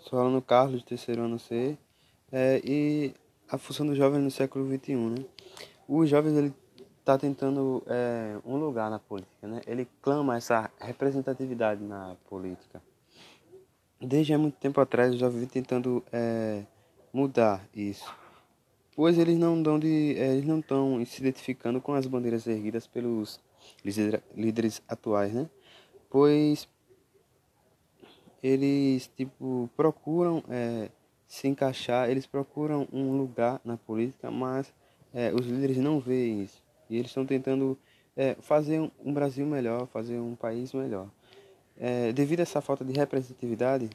Sou aluno Carlos, terceiro ano C. É, e a função do jovem no século XXI, né? Os jovens, ele está tentando é, um lugar na política, né? Ele clama essa representatividade na política. Desde há muito tempo atrás, os jovens vem tentando é, mudar isso, pois eles não dão de, é, eles não estão se identificando com as bandeiras erguidas pelos líderes atuais, né? Pois eles tipo procuram é, se encaixar, eles procuram um lugar na política, mas é, os líderes não veem isso. E eles estão tentando é, fazer um Brasil melhor, fazer um país melhor. É, devido a essa falta de representatividade,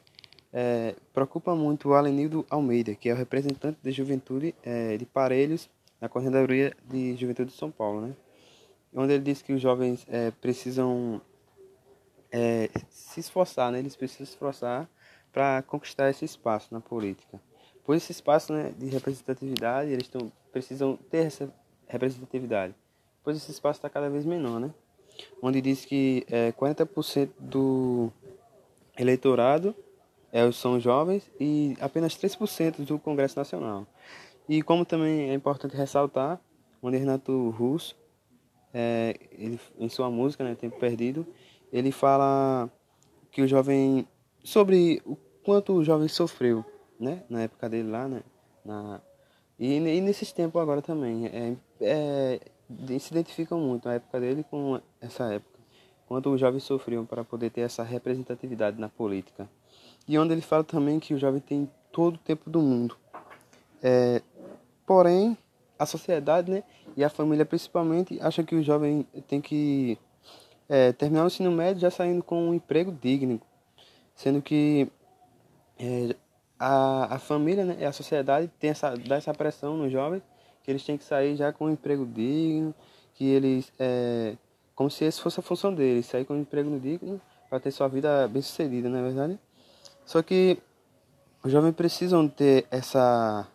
é, preocupa muito o Alenildo Almeida, que é o representante de juventude é, de Parelhos na Coordenadoria de Juventude de São Paulo, né? onde ele diz que os jovens precisam é, se esforçar, né? eles precisam se esforçar para conquistar esse espaço na política. Pois esse espaço né, de representatividade, eles tão, precisam ter essa representatividade pois esse espaço está cada vez menor, né? Onde diz que é, 40% do eleitorado é, são jovens e apenas 3% do Congresso Nacional. E como também é importante ressaltar, onde Renato Russo, é, ele, em sua música, né, Tempo Perdido, ele fala que o jovem, sobre o quanto o jovem sofreu, né, na época dele lá, né, na, e, e nesses tempos agora também. É, é, se identificam muito a época dele com essa época, quando os jovens sofriam para poder ter essa representatividade na política. E onde ele fala também que o jovem tem todo o tempo do mundo. É, porém, a sociedade né, e a família principalmente acham que o jovem tem que é, terminar o ensino médio já saindo com um emprego digno, sendo que é, a, a família né, a sociedade tem essa, dá essa pressão nos jovens que eles têm que sair já com um emprego digno, que eles, é, como se essa fosse a função deles, sair com um emprego digno para ter sua vida bem sucedida, não é verdade? Só que os jovens precisam ter essa,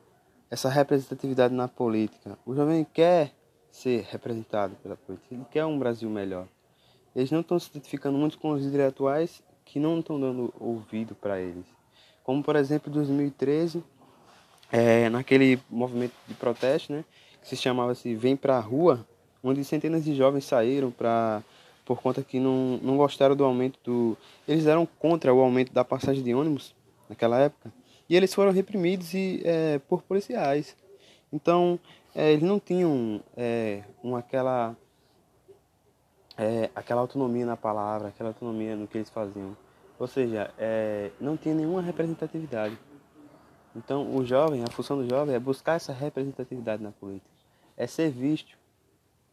essa representatividade na política. O jovem quer ser representado pela política, ele quer um Brasil melhor. Eles não estão se identificando muito com os líderes atuais que não estão dando ouvido para eles. Como, por exemplo, em 2013, é, naquele movimento de protesto, né, que se chamava-se Vem Pra Rua, onde centenas de jovens saíram para por conta que não, não gostaram do aumento do... Eles eram contra o aumento da passagem de ônibus naquela época. E eles foram reprimidos e, é, por policiais. Então, é, eles não tinham é, uma, aquela, é, aquela autonomia na palavra, aquela autonomia no que eles faziam. Ou seja, é, não tinha nenhuma representatividade. Então, o jovem, a função do jovem é buscar essa representatividade na política, é ser visto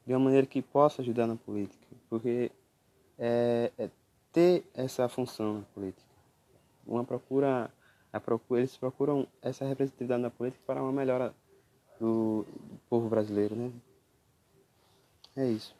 de uma maneira que possa ajudar na política, porque é, é ter essa função na política. Uma procura, a procura, eles procuram essa representatividade na política para uma melhora do, povo brasileiro, né? É isso.